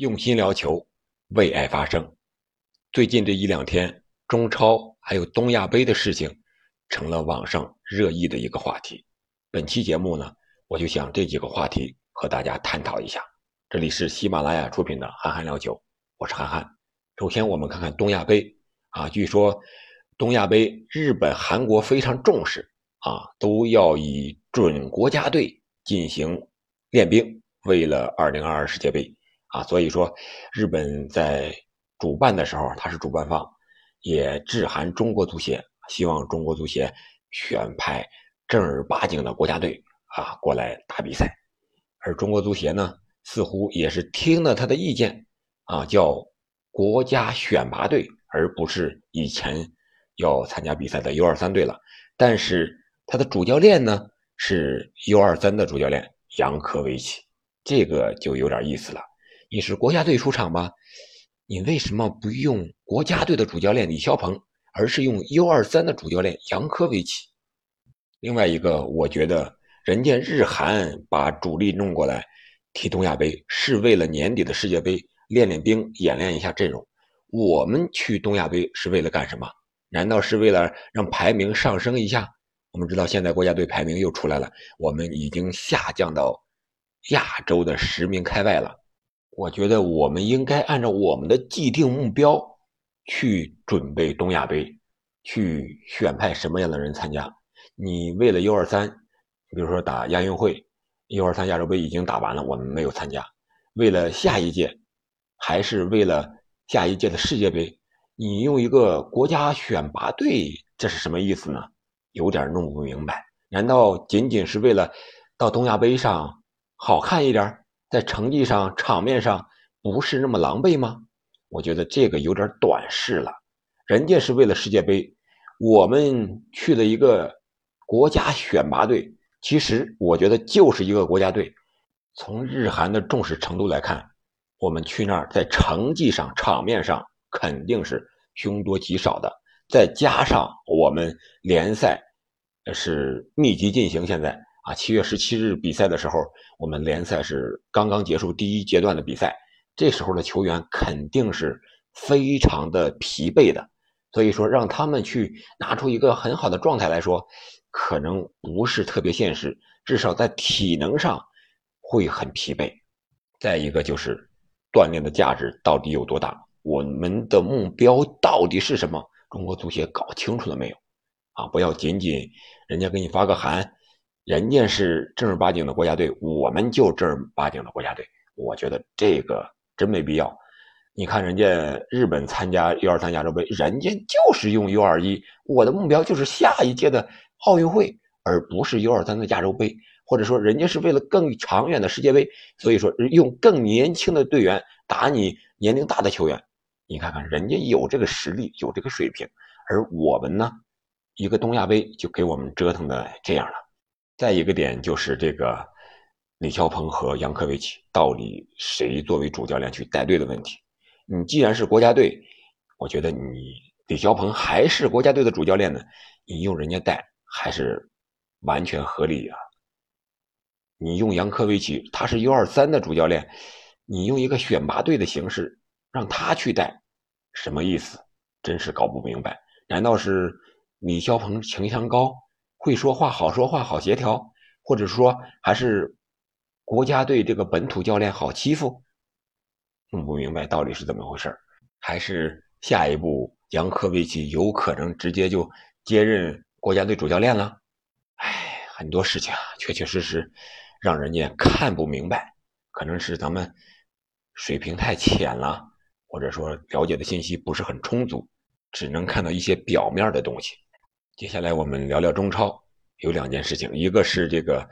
用心聊球，为爱发声。最近这一两天，中超还有东亚杯的事情，成了网上热议的一个话题。本期节目呢，我就想这几个话题和大家探讨一下。这里是喜马拉雅出品的《憨憨聊球》，我是憨憨。首先，我们看看东亚杯啊，据说东亚杯日本、韩国非常重视啊，都要以准国家队进行练兵，为了2022世界杯。啊，所以说，日本在主办的时候，他是主办方，也致函中国足协，希望中国足协选派正儿八经的国家队啊过来打比赛。而中国足协呢，似乎也是听了他的意见，啊，叫国家选拔队，而不是以前要参加比赛的 U23 队了。但是他的主教练呢，是 U23 的主教练杨科维奇，这个就有点意思了。你是国家队出场吗？你为什么不用国家队的主教练李霄鹏，而是用 U23 的主教练杨科维奇？另外一个，我觉得人家日韩把主力弄过来踢东亚杯，是为了年底的世界杯练练兵、演练一下阵容。我们去东亚杯是为了干什么？难道是为了让排名上升一下？我们知道现在国家队排名又出来了，我们已经下降到亚洲的十名开外了。我觉得我们应该按照我们的既定目标去准备东亚杯，去选派什么样的人参加。你为了 U23，比如说打亚运会，U23 亚洲杯已经打完了，我们没有参加。为了下一届，还是为了下一届的世界杯，你用一个国家选拔队，这是什么意思呢？有点弄不明白。难道仅仅是为了到东亚杯上好看一点？在成绩上、场面上不是那么狼狈吗？我觉得这个有点短视了。人家是为了世界杯，我们去了一个国家选拔队，其实我觉得就是一个国家队。从日韩的重视程度来看，我们去那儿在成绩上、场面上肯定是凶多吉少的。再加上我们联赛是密集进行，现在。啊，七月十七日比赛的时候，我们联赛是刚刚结束第一阶段的比赛，这时候的球员肯定是非常的疲惫的，所以说让他们去拿出一个很好的状态来说，可能不是特别现实，至少在体能上会很疲惫。再一个就是锻炼的价值到底有多大，我们的目标到底是什么？中国足协搞清楚了没有？啊，不要仅仅人家给你发个函。人家是正儿八经的国家队，我们就正儿八经的国家队。我觉得这个真没必要。你看人家日本参加 U23 亚洲杯，人家就是用 U21。我的目标就是下一届的奥运会，而不是 U23 的亚洲杯。或者说，人家是为了更长远的世界杯，所以说用更年轻的队员打你年龄大的球员。你看看人家有这个实力，有这个水平，而我们呢，一个东亚杯就给我们折腾的这样了。再一个点就是这个李霄鹏和杨科维奇到底谁作为主教练去带队的问题。你既然是国家队，我觉得你李霄鹏还是国家队的主教练呢，你用人家带还是完全合理啊。你用杨科维奇，他是 U23 的主教练，你用一个选拔队的形式让他去带，什么意思？真是搞不明白。难道是李霄鹏情商高？会说话，好说话，好协调，或者说还是国家队这个本土教练好欺负，弄不明白到底是怎么回事还是下一步杨科维奇有可能直接就接任国家队主教练了？哎，很多事情啊，确确实实让人家看不明白，可能是咱们水平太浅了，或者说了解的信息不是很充足，只能看到一些表面的东西。接下来我们聊聊中超，有两件事情，一个是这个，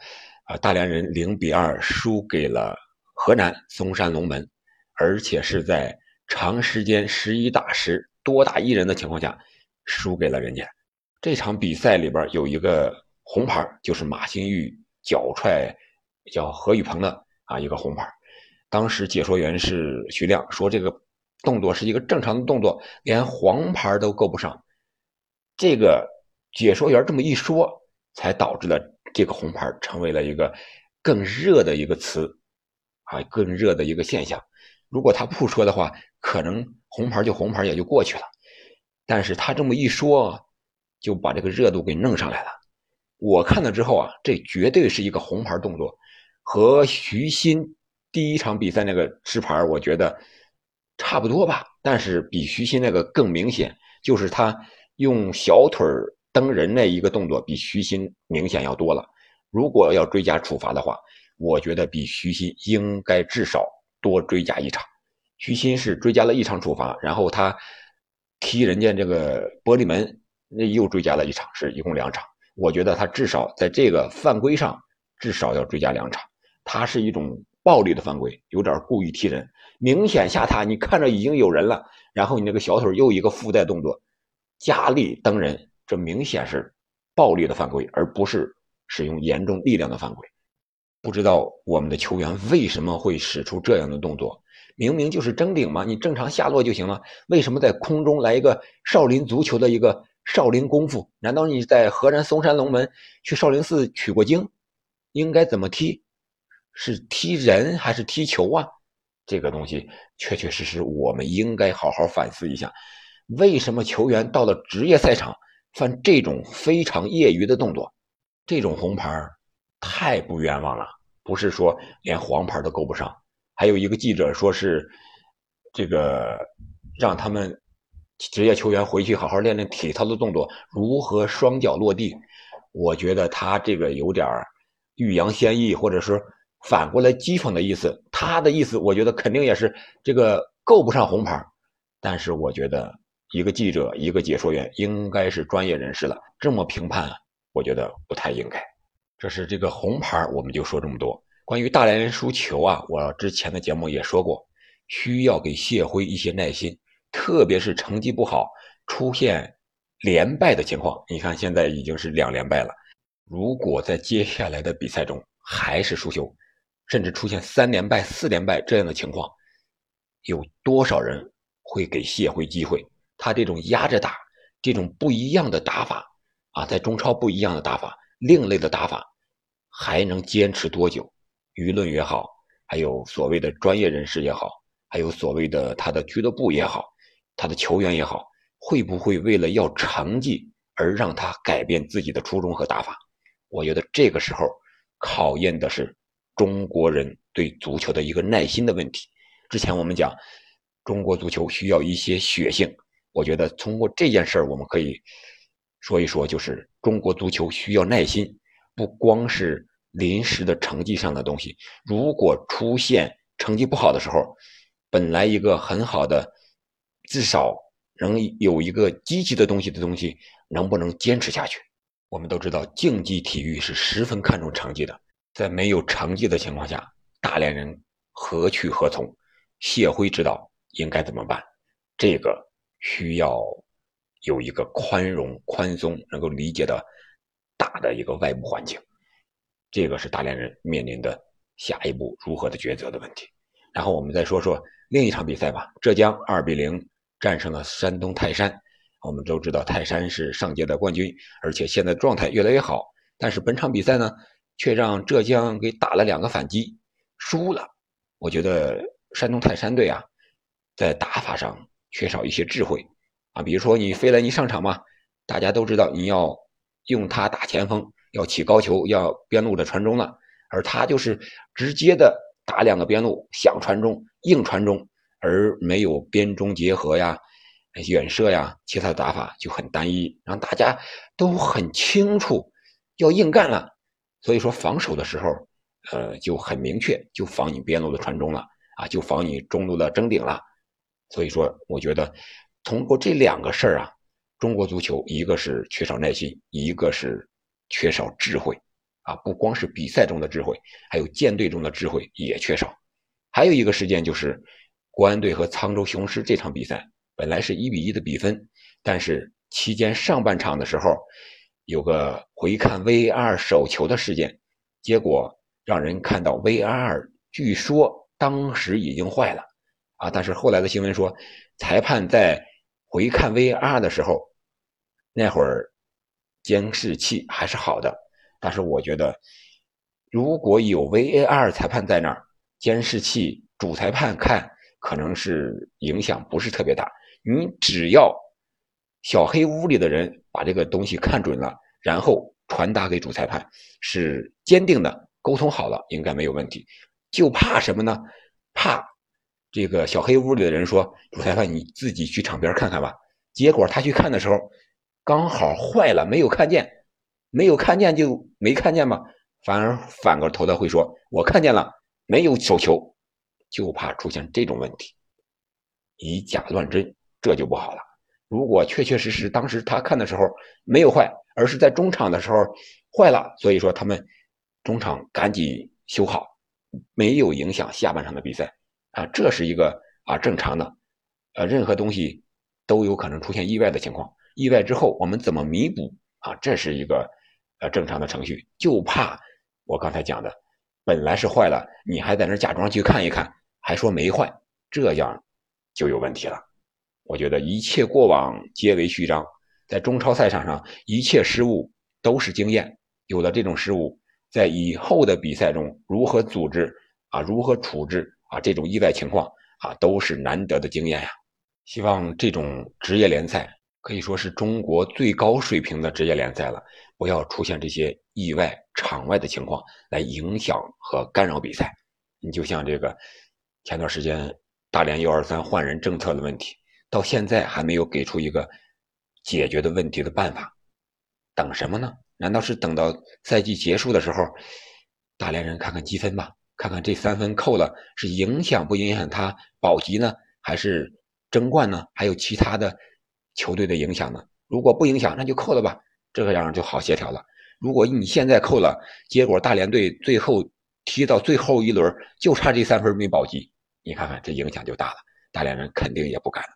啊，大连人零比二输给了河南嵩山龙门，而且是在长时间十一打十多打一人的情况下，输给了人家。这场比赛里边有一个红牌，就是马兴玉脚踹叫何雨鹏的啊一个红牌。当时解说员是徐亮，说这个动作是一个正常的动作，连黄牌都够不上。这个。解说员这么一说，才导致了这个红牌成为了一个更热的一个词，啊，更热的一个现象。如果他不说的话，可能红牌就红牌也就过去了。但是他这么一说，就把这个热度给弄上来了。我看了之后啊，这绝对是一个红牌动作，和徐新第一场比赛那个吃牌，我觉得差不多吧。但是比徐新那个更明显，就是他用小腿蹬人那一个动作，比徐新明显要多了。如果要追加处罚的话，我觉得比徐新应该至少多追加一场。徐新是追加了一场处罚，然后他踢人家这个玻璃门，那又追加了一场，是一共两场。我觉得他至少在这个犯规上至少要追加两场。他是一种暴力的犯规，有点故意踢人，明显下塌，你看着已经有人了，然后你那个小腿又一个附带动作，加力蹬人，这明显是暴力的犯规，而不是。使用严重力量的犯规，不知道我们的球员为什么会使出这样的动作？明明就是争顶嘛，你正常下落就行了，为什么在空中来一个少林足球的一个少林功夫？难道你在河南嵩山龙门去少林寺取过经？应该怎么踢？是踢人还是踢球啊？这个东西确确实实，我们应该好好反思一下，为什么球员到了职业赛场犯这种非常业余的动作？这种红牌太不冤枉了，不是说连黄牌都够不上。还有一个记者说是这个让他们职业球员回去好好练练体操的动作，如何双脚落地。我觉得他这个有点欲扬先抑，或者说反过来讥讽的意思。他的意思，我觉得肯定也是这个够不上红牌。但是我觉得一个记者，一个解说员应该是专业人士了，这么评判。我觉得不太应该。这是这个红牌，我们就说这么多。关于大连人输球啊，我之前的节目也说过，需要给谢辉一些耐心，特别是成绩不好、出现连败的情况。你看现在已经是两连败了，如果在接下来的比赛中还是输球，甚至出现三连败、四连败这样的情况，有多少人会给谢辉机会？他这种压着打，这种不一样的打法。啊，在中超不一样的打法，另类的打法，还能坚持多久？舆论也好，还有所谓的专业人士也好，还有所谓的他的俱乐部也好，他的球员也好，会不会为了要成绩而让他改变自己的初衷和打法？我觉得这个时候考验的是中国人对足球的一个耐心的问题。之前我们讲，中国足球需要一些血性，我觉得通过这件事儿，我们可以。说一说，就是中国足球需要耐心，不光是临时的成绩上的东西。如果出现成绩不好的时候，本来一个很好的，至少能有一个积极的东西的东西，能不能坚持下去？我们都知道，竞技体育是十分看重成绩的。在没有成绩的情况下，大连人何去何从？谢辉知道应该怎么办，这个需要。有一个宽容、宽松、能够理解的大的一个外部环境，这个是大连人面临的下一步如何的抉择的问题。然后我们再说说另一场比赛吧。浙江二比零战胜了山东泰山。我们都知道泰山是上届的冠军，而且现在状态越来越好。但是本场比赛呢，却让浙江给打了两个反击，输了。我觉得山东泰山队啊，在打法上缺少一些智慧。啊，比如说你费莱尼上场嘛，大家都知道你要用他打前锋，要起高球，要边路的传中了，而他就是直接的打两个边路，想传中硬传中，而没有边中结合呀、远射呀，其他的打法就很单一，让大家都很清楚要硬干了。所以说防守的时候，呃，就很明确，就防你边路的传中了啊，就防你中路的争顶了。所以说，我觉得。通过这两个事儿啊，中国足球一个是缺少耐心，一个是缺少智慧，啊，不光是比赛中的智慧，还有舰队中的智慧也缺少。还有一个事件就是国安队和沧州雄狮这场比赛，本来是一比一的比分，但是期间上半场的时候有个回看 V R 手球的事件，结果让人看到 V R 据说当时已经坏了，啊，但是后来的新闻说裁判在。回看 VR 的时候，那会儿监视器还是好的，但是我觉得如果有 VAR 裁判在那儿，监视器主裁判看可能是影响不是特别大。你只要小黑屋里的人把这个东西看准了，然后传达给主裁判，是坚定的沟通好了，应该没有问题。就怕什么呢？怕这个小黑屋里的人说：“主裁判，你自己去场边看看吧。”结果他去看的时候，刚好坏了，没有看见，没有看见就没看见嘛，反而反过头来会说：“我看见了，没有手球。”就怕出现这种问题，以假乱真，这就不好了。如果确确实实当时他看的时候没有坏，而是在中场的时候坏了，所以说他们中场赶紧修好，没有影响下半场的比赛啊，这是一个啊正常的，呃，任何东西都有可能出现意外的情况，意外之后我们怎么弥补啊？这是一个呃正常的程序，就怕我刚才讲的，本来是坏了，你还在那假装去看一看。还说没坏，这样就有问题了。我觉得一切过往皆为序章，在中超赛场上，一切失误都是经验。有了这种失误，在以后的比赛中如何组织啊，如何处置啊，这种意外情况啊，都是难得的经验呀。希望这种职业联赛可以说是中国最高水平的职业联赛了，不要出现这些意外场外的情况来影响和干扰比赛。你就像这个。前段时间大连幺二三换人政策的问题，到现在还没有给出一个解决的问题的办法，等什么呢？难道是等到赛季结束的时候，大连人看看积分吧，看看这三分扣了是影响不影响他保级呢，还是争冠呢？还有其他的球队的影响呢？如果不影响，那就扣了吧，这个样就好协调了。如果你现在扣了，结果大连队最后踢到最后一轮就差这三分没保级。你看看这影响就大了，大连人肯定也不干了，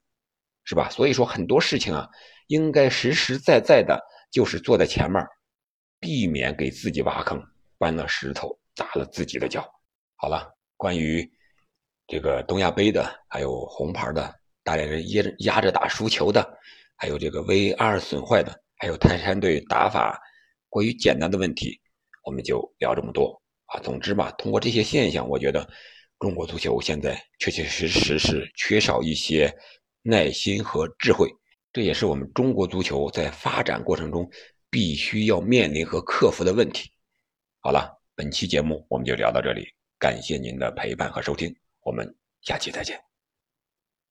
是吧？所以说很多事情啊，应该实实在在的，就是坐在前面，避免给自己挖坑，搬了石头砸了自己的脚。好了，关于这个东亚杯的，还有红牌的，大连人压压着打输球的，还有这个 VR 损坏的，还有泰山队打法过于简单的问题，我们就聊这么多啊。总之吧，通过这些现象，我觉得。中国足球现在确确实实是缺少一些耐心和智慧，这也是我们中国足球在发展过程中必须要面临和克服的问题。好了，本期节目我们就聊到这里，感谢您的陪伴和收听，我们下期再见。